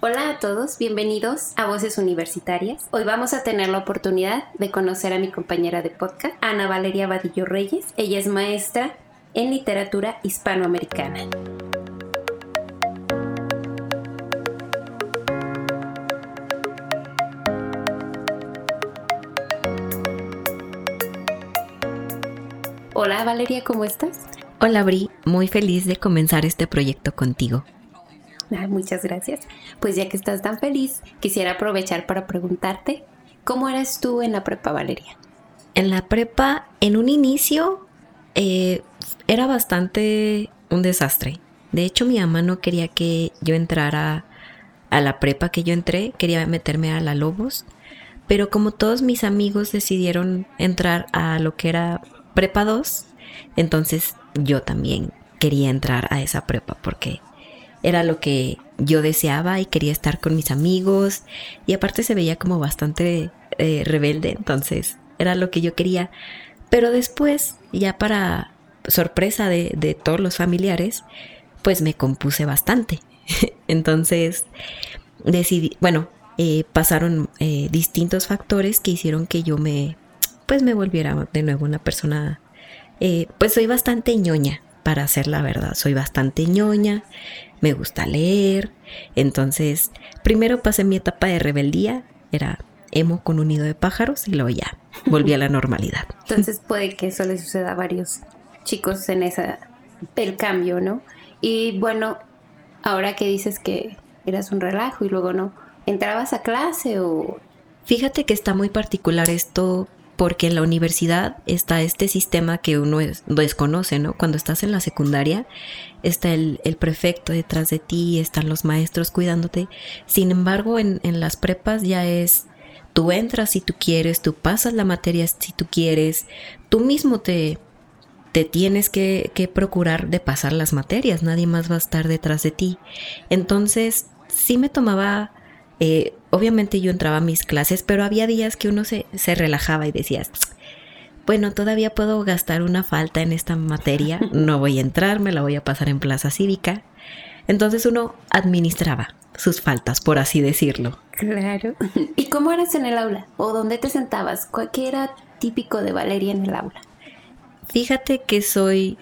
Hola a todos, bienvenidos a Voces Universitarias. Hoy vamos a tener la oportunidad de conocer a mi compañera de podcast, Ana Valeria Vadillo Reyes. Ella es maestra en literatura hispanoamericana. Hola Valeria, ¿cómo estás? Hola Bri, muy feliz de comenzar este proyecto contigo muchas gracias. Pues ya que estás tan feliz, quisiera aprovechar para preguntarte, ¿cómo eras tú en la prepa, Valeria? En la prepa, en un inicio, eh, era bastante un desastre. De hecho, mi mamá no quería que yo entrara a la prepa que yo entré, quería meterme a la Lobos, pero como todos mis amigos decidieron entrar a lo que era prepa 2, entonces yo también quería entrar a esa prepa porque era lo que yo deseaba y quería estar con mis amigos y aparte se veía como bastante eh, rebelde, entonces era lo que yo quería. Pero después, ya para sorpresa de, todos los familiares, pues me compuse bastante. entonces decidí, bueno, eh, pasaron eh, distintos factores que hicieron que yo me, pues me volviera de nuevo una persona, pues soy bastante ñoña, para hacer la verdad, soy bastante ñoña, me gusta leer. Entonces, primero pasé mi etapa de rebeldía, era emo con un nido de pájaros y luego ya volví a la normalidad. Entonces puede que eso le suceda a varios chicos en esa el cambio, ¿no? Y bueno, ahora que dices que eras un relajo y luego no, ¿entrabas a clase o...? Fíjate que está muy particular esto porque en la universidad está este sistema que uno desconoce, ¿no? Cuando estás en la secundaria, está el, prefecto detrás de ti, están los maestros cuidándote. Sin embargo, en, las prepas ya es, tú entras si tú quieres, tú pasas la materia si tú quieres, tú mismo te, te tienes que, que procurar de pasar las materias, nadie más va a estar detrás de ti. Entonces, sí me tomaba eh, obviamente yo entraba a mis clases, pero había días que uno se, se relajaba y decías, bueno, todavía puedo gastar una falta en esta materia, no voy a entrar, me la voy a pasar en plaza cívica. Entonces uno administraba sus faltas, por así decirlo. Claro. ¿Y cómo eras en el aula? ¿O dónde te sentabas? ¿Qué era típico de Valeria en el aula? Fíjate que soy,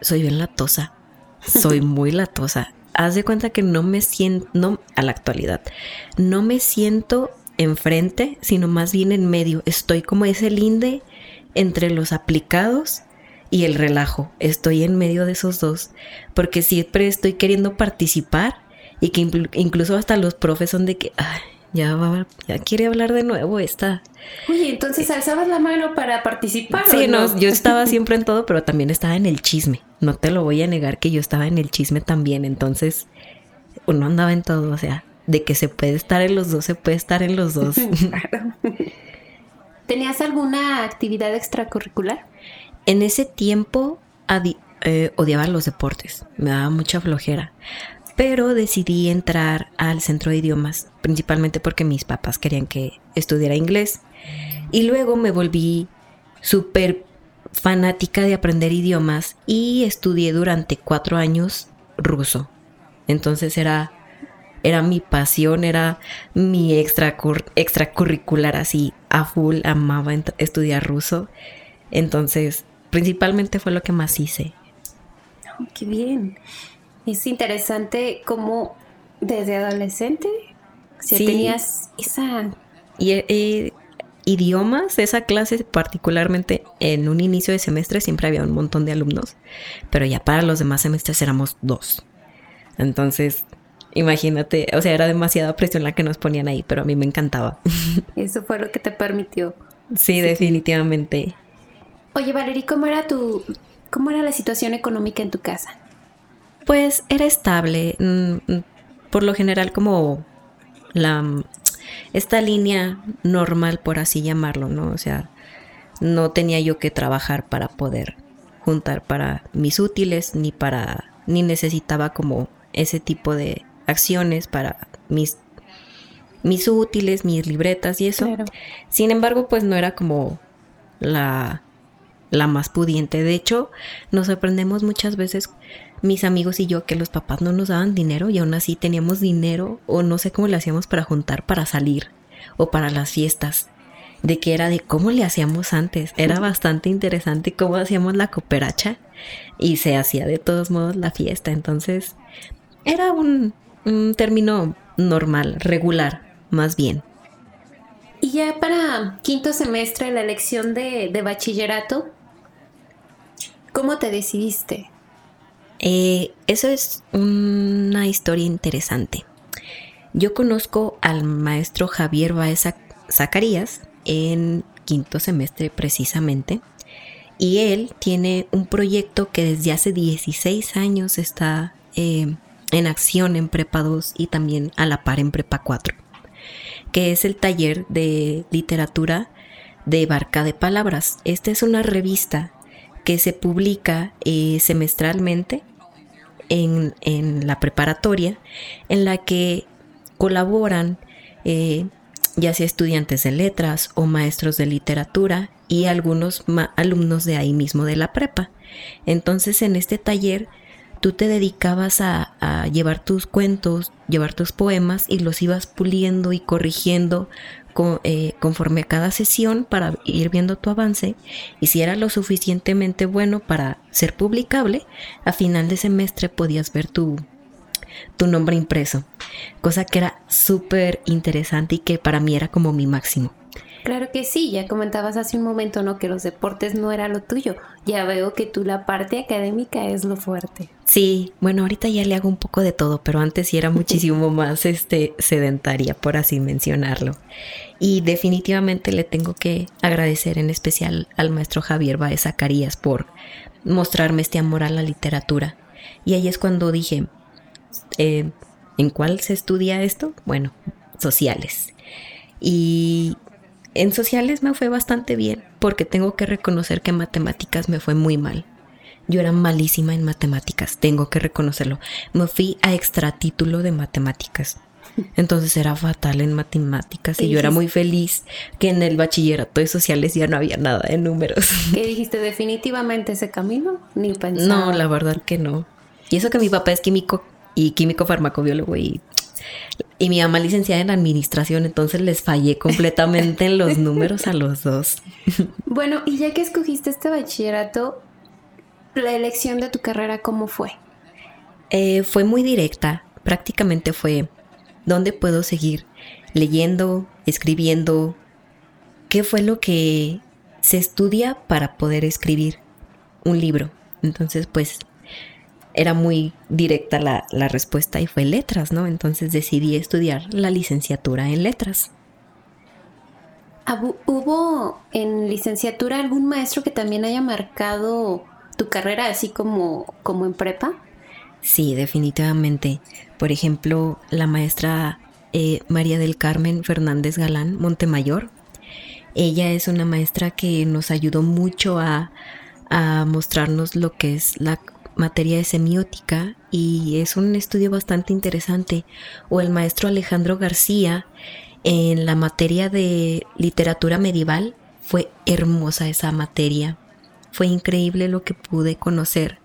soy bien latosa. Soy muy latosa haz de cuenta que no me siento, no, a la actualidad, no me siento enfrente, sino más bien en medio. Estoy como ese linde entre los aplicados y el relajo. Estoy en medio de esos dos, porque siempre estoy queriendo participar y que incluso hasta los profes son de que, ya, va, ya quiere hablar de nuevo esta. Oye, entonces alzabas la mano para participar. Sí, no? yo estaba siempre en todo, pero también estaba en el chisme. No te lo voy a negar que yo estaba en el chisme también. Entonces, uno andaba en todo, o sea, de que se puede estar en los dos, se puede estar en los dos. claro. ¿Tenías alguna actividad extracurricular? En ese tiempo eh, odiaba los deportes, me daba mucha flojera pero decidí entrar al centro de idiomas, principalmente porque mis papás querían que estudiara inglés. Y luego me volví súper fanática de aprender idiomas y estudié durante cuatro años ruso. Entonces era, era mi pasión, era mi extracurricular así a full, amaba estudiar ruso. Entonces, principalmente fue lo que más hice. Qué bien. Es interesante cómo desde adolescente si tenías esa... Y, eh, idiomas, esa clase particularmente en un inicio de semestre siempre había un montón de alumnos, pero ya para los demás semestres éramos dos. Entonces, imagínate, o sea, era demasiada presión la que nos ponían ahí, pero a mí me encantaba. Eso fue lo que te permitió. Sí, definitivamente. Oye, Valerie, ¿cómo era tu, cómo era la situación económica en tu casa? Pues era estable. Mm, mm, por lo general como la esta línea normal, por así llamarlo, ¿no? O sea, no tenía yo que trabajar para poder juntar para mis útiles, ni para, ni necesitaba como ese tipo de acciones para mis, mis útiles, mis libretas y eso. Sin embargo, pues no era como la, la más pudiente. De hecho, nos sorprendemos muchas veces mis amigos y yo que los papás no nos daban dinero y aún así teníamos dinero o no sé cómo le hacíamos para juntar para salir o para las fiestas. De que era de cómo le hacíamos antes. Era bastante interesante cómo hacíamos la cooperacha y se hacía de todos modos la fiesta. Entonces era un, término normal, regular, más bien. Y ya para quinto semestre, la elección de, de bachillerato, ¿cómo te decidiste? Eh, eso es una historia interesante. Yo conozco al maestro Javier Baez Zacarías en quinto semestre precisamente. Y él tiene un proyecto que desde hace 16 años está eh, en acción en Prepa 2 y también a la par en Prepa 4, que es el taller de literatura de Barca de Palabras. Esta es una revista que se publica eh, semestralmente en, la preparatoria, en la que colaboran eh, ya sea estudiantes de letras o maestros de literatura y algunos alumnos de ahí mismo de la prepa. Entonces en este taller tú te dedicabas a, llevar tus cuentos, llevar tus poemas y los ibas puliendo y corrigiendo eh, conforme a cada sesión para ir viendo tu avance y si era lo suficientemente bueno para ser publicable, a final de semestre podías ver tu, tu nombre impreso, cosa que era súper interesante y que para mí era como mi máximo. Claro que sí, ya comentabas hace un momento, ¿no? Que los deportes no era lo tuyo. Ya veo que tú la parte académica es lo fuerte. Sí, bueno, ahorita ya le hago un poco de todo, pero antes sí era muchísimo más este sedentaria, por así mencionarlo. Y definitivamente le tengo que agradecer en especial al maestro Javier Baez Zacarías por mostrarme este amor a la literatura. Y ahí es cuando dije, eh, ¿en cuál se estudia esto? Bueno, sociales. Y en sociales me fue bastante bien, porque tengo que reconocer que en matemáticas me fue muy mal. Yo era malísima en matemáticas, tengo que reconocerlo. Me fui a extra título de matemáticas. Entonces era fatal en matemáticas y yo era muy feliz que en el bachillerato de sociales ya no había nada de números. ¿Qué dijiste? ¿Definitivamente ese camino? Ni pensaba. No, la verdad que no. Y eso que mi papá es químico y químico farmacobiólogo y y mi mamá licenciada en administración, entonces les fallé completamente en los números a los dos. Bueno, y ya que escogiste este bachillerato, la elección de tu carrera, ¿cómo fue? Eh, fue muy directa, prácticamente fue, ¿dónde puedo seguir leyendo, escribiendo? ¿Qué fue lo que se estudia para poder escribir un libro? Entonces, pues era muy directa la, respuesta y fue letras, ¿no? Entonces decidí estudiar la licenciatura en letras. ¿Hubo en licenciatura algún maestro que también haya marcado tu carrera así como, como en prepa? Sí, definitivamente. Por ejemplo, la maestra eh, María del Carmen Fernández Galán Montemayor. Ella es una maestra que nos ayudó mucho a, a mostrarnos lo que es la materia de semiótica y es un estudio bastante interesante. O el maestro Alejandro García en la materia de literatura medieval. Fue hermosa esa materia. Fue increíble lo que pude conocer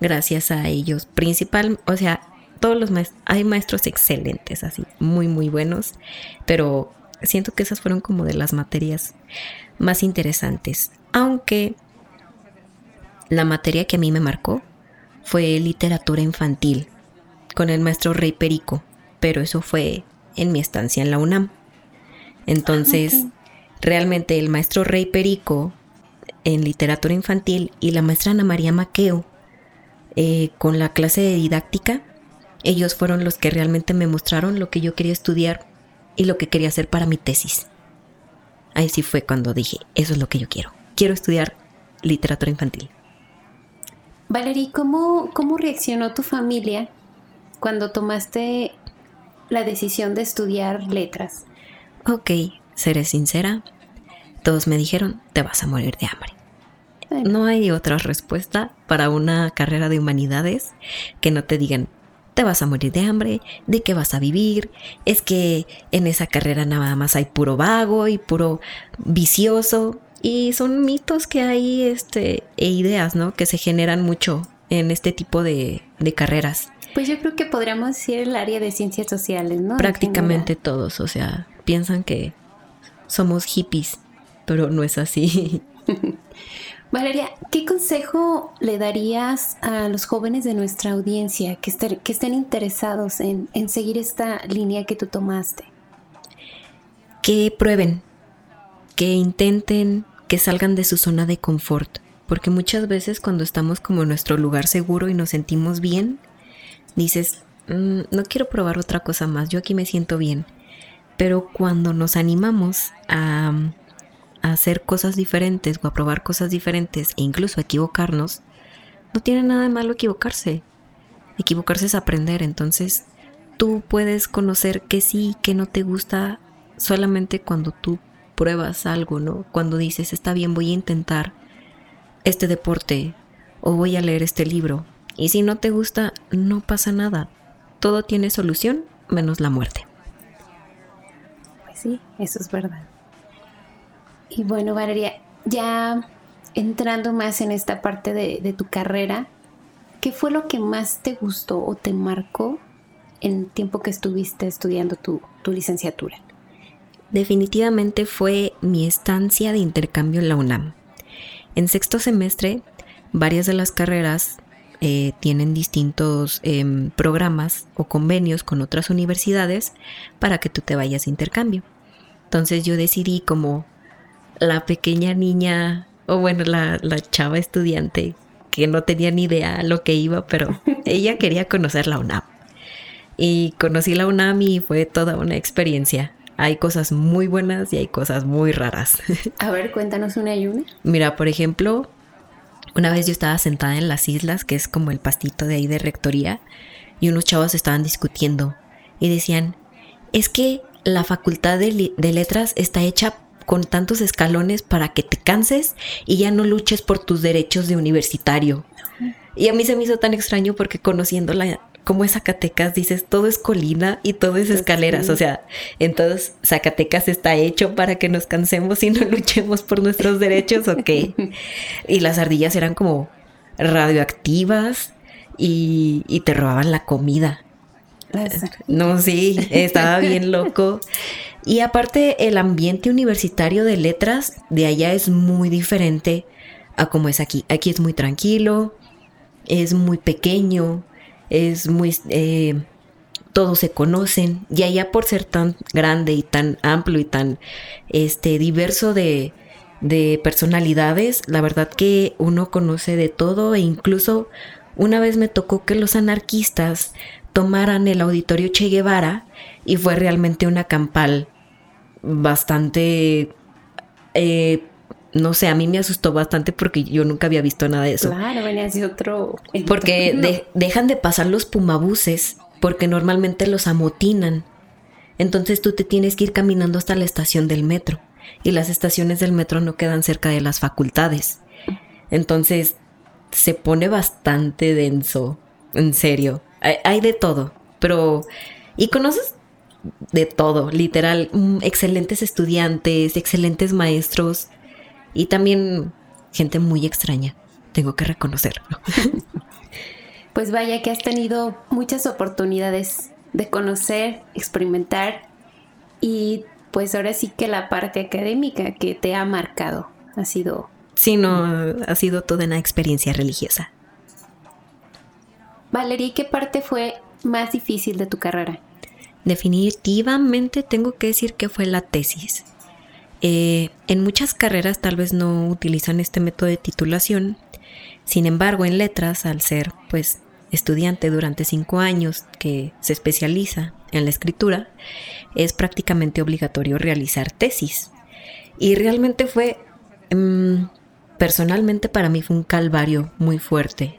gracias a ellos. Principal, o sea, todos los maestros, hay maestros excelentes, así, muy, muy buenos, pero siento que esas fueron como de las materias más interesantes. Aunque la materia que a mí me marcó fue literatura infantil con el maestro Rey Perico, pero eso fue en mi estancia en la UNAM. Entonces, realmente el maestro Rey Perico en literatura infantil y la maestra Ana María Maqueo eh, con la clase de didáctica, ellos fueron los que realmente me mostraron lo que yo quería estudiar y lo que quería hacer para mi tesis. Ahí sí fue cuando dije, eso es lo que yo quiero. Quiero estudiar literatura infantil. Valerie, ¿cómo, ¿cómo reaccionó tu familia cuando tomaste la decisión de estudiar letras? Ok, seré sincera. Todos me dijeron, te vas a morir de hambre. No hay otra respuesta para una carrera de humanidades que no te digan, te vas a morir de hambre, de qué vas a vivir, es que en esa carrera nada más hay puro vago y puro vicioso. Y son mitos que hay este, e ideas, ¿no? Que se generan mucho en este tipo de, de carreras. Pues yo creo que podríamos decir el área de ciencias sociales, ¿no? Prácticamente todos, o sea, piensan que somos hippies, pero no es así. Valeria, ¿qué consejo le darías a los jóvenes de nuestra audiencia que, que estén interesados en, en seguir esta línea que tú tomaste? Que prueben, que intenten, que salgan de su zona de confort, porque muchas veces cuando estamos como en nuestro lugar seguro y nos sentimos bien, dices, mm, no quiero probar otra cosa más, yo aquí me siento bien. Pero cuando nos animamos a hacer cosas diferentes o a probar cosas diferentes e incluso a equivocarnos, no tiene nada de malo equivocarse. Equivocarse es aprender, entonces tú puedes conocer que sí, que no te gusta solamente cuando tú pruebas algo, ¿no? Cuando dices, está bien, voy a intentar este deporte o voy a leer este libro. Y si no te gusta, no pasa nada. Todo tiene solución menos la muerte. Pues sí, eso es verdad. Y bueno, Valeria, ya entrando más en esta parte de, tu carrera, ¿qué fue lo que más te gustó o te marcó en el tiempo que estuviste estudiando tu, licenciatura? Definitivamente fue mi estancia de intercambio en la UNAM. En sexto semestre, varias de las carreras eh, tienen distintos em, programas o convenios con otras universidades para que tú te vayas a intercambio. Entonces yo decidí como la pequeña niña, o bueno, la, chava estudiante que no tenía ni idea a lo que iba, pero ella quería conocer la UNAM. Y conocí la UNAM y fue toda una experiencia. Hay cosas muy buenas y hay cosas muy raras. A ver, cuéntanos una y una. Mira, por ejemplo, una vez yo estaba sentada en las islas, que es como el pastito de ahí de rectoría, y unos chavos estaban discutiendo y decían, es que la facultad de, de letras está hecha con tantos escalones para que te canses y ya no luches por tus derechos de universitario. Y a mí se me hizo tan extraño porque conociéndola como es Zacatecas, dices, todo es colina y todo es escaleras. O sea, entonces Zacatecas está hecho para que nos cansemos y no luchemos por nuestros derechos, ¿o qué? Y las ardillas eran como radioactivas y, y te robaban la comida. No, sí, estaba bien loco. Y aparte, el ambiente universitario de letras de allá es muy diferente a como es aquí. Aquí es muy tranquilo, es muy pequeño, es muy... Eh, todos se conocen. Y allá por ser tan grande y tan amplio y tan este diverso de, de personalidades, la verdad que uno conoce de todo. E incluso una vez me tocó que los anarquistas tomaran el auditorio Che Guevara y fue realmente una campal bastante, eh, no sé, a mí me asustó bastante porque yo nunca había visto nada de eso. Claro, venía así otro... Porque dejan de pasar los pumabuses porque normalmente los amotinan. Entonces tú te tienes que ir caminando hasta la estación del metro y las estaciones del metro no quedan cerca de las facultades. Entonces se pone bastante denso, en serio. Hay, hay de todo, pero... ¿Y conoces de todo, literal, mm, excelentes estudiantes, excelentes maestros y también gente muy extraña, tengo que reconocerlo. Pues vaya que has tenido muchas oportunidades de conocer, experimentar y pues ahora sí que la parte académica que te ha marcado ha sido... Sí, no, ha sido toda una experiencia religiosa. Valeria, ¿qué parte fue más difícil de tu carrera? Definitivamente tengo que decir que fue la tesis. Eh, en muchas carreras tal vez no utilizan este método de titulación. Sin embargo, en letras, al ser pues estudiante durante cinco años que se especializa en la escritura, es prácticamente obligatorio realizar tesis. Y realmente fue, mm, personalmente para mí fue un calvario muy fuerte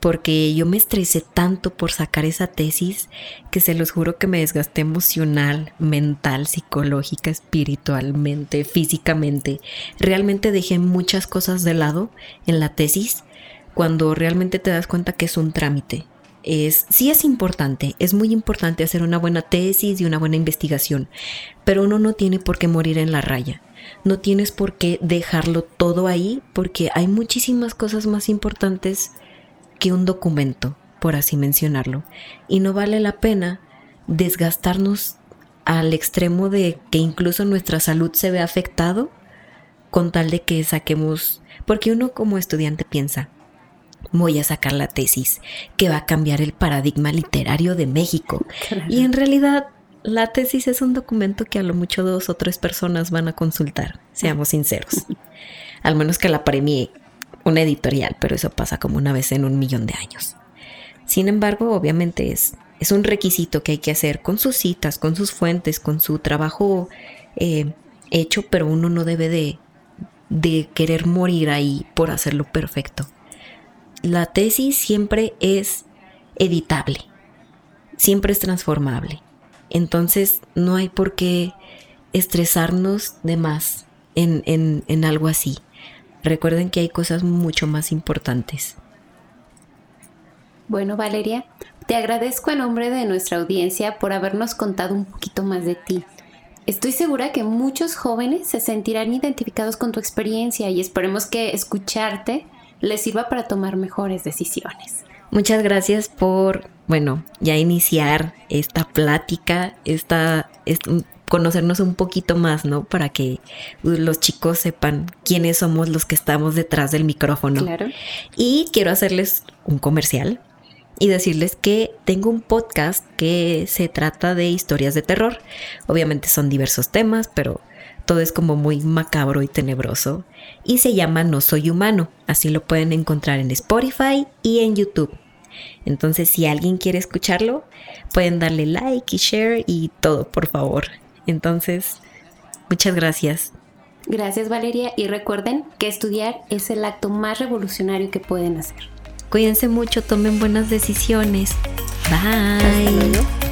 porque yo me estresé tanto por sacar esa tesis que se los juro que me desgasté emocional, mental, psicológica, espiritualmente, físicamente. Realmente dejé muchas cosas de lado en la tesis cuando realmente te das cuenta que es un trámite. Es, sí es importante, es muy importante hacer una buena tesis y una buena investigación, pero uno no tiene por qué morir en la raya. No tienes por qué dejarlo todo ahí porque hay muchísimas cosas más importantes que un documento, por así mencionarlo. Y no vale la pena desgastarnos al extremo de que incluso nuestra salud se ve afectado con tal de que saquemos, porque uno como estudiante piensa, voy a sacar la tesis que va a cambiar el paradigma literario de México. Y en realidad la tesis es un documento que a lo mucho dos o tres personas van a consultar, seamos sinceros. Al menos que la premie una editorial, pero eso pasa como una vez en un millón de años. Sin embargo, obviamente es, es un requisito que hay que hacer con sus citas, con sus fuentes, con su trabajo eh, hecho, pero uno no debe de, de querer morir ahí por hacerlo perfecto. La tesis siempre es editable, siempre es transformable. Entonces no hay por qué estresarnos de más en, en, en algo así. Recuerden que hay cosas mucho más importantes. Bueno, Valeria, te agradezco en nombre de nuestra audiencia por habernos contado un poquito más de ti. Estoy segura que muchos jóvenes se sentirán identificados con tu experiencia y esperemos que escucharte les sirva para tomar mejores decisiones. Muchas gracias por, bueno, ya iniciar esta plática, esta, conocernos un poquito más, ¿no? Para que los chicos sepan quiénes somos los que estamos detrás del micrófono. Claro. Y quiero hacerles un comercial y decirles que tengo un podcast que se trata de historias de terror. Obviamente son diversos temas, pero todo es como muy macabro y tenebroso. Y se llama No Soy Humano. Así lo pueden encontrar en Spotify y en YouTube. Entonces, si alguien quiere escucharlo, pueden darle like y share y todo, por favor. Entonces, muchas gracias. Gracias Valeria y recuerden que estudiar es el acto más revolucionario que pueden hacer. Cuídense mucho, tomen buenas decisiones. Bye.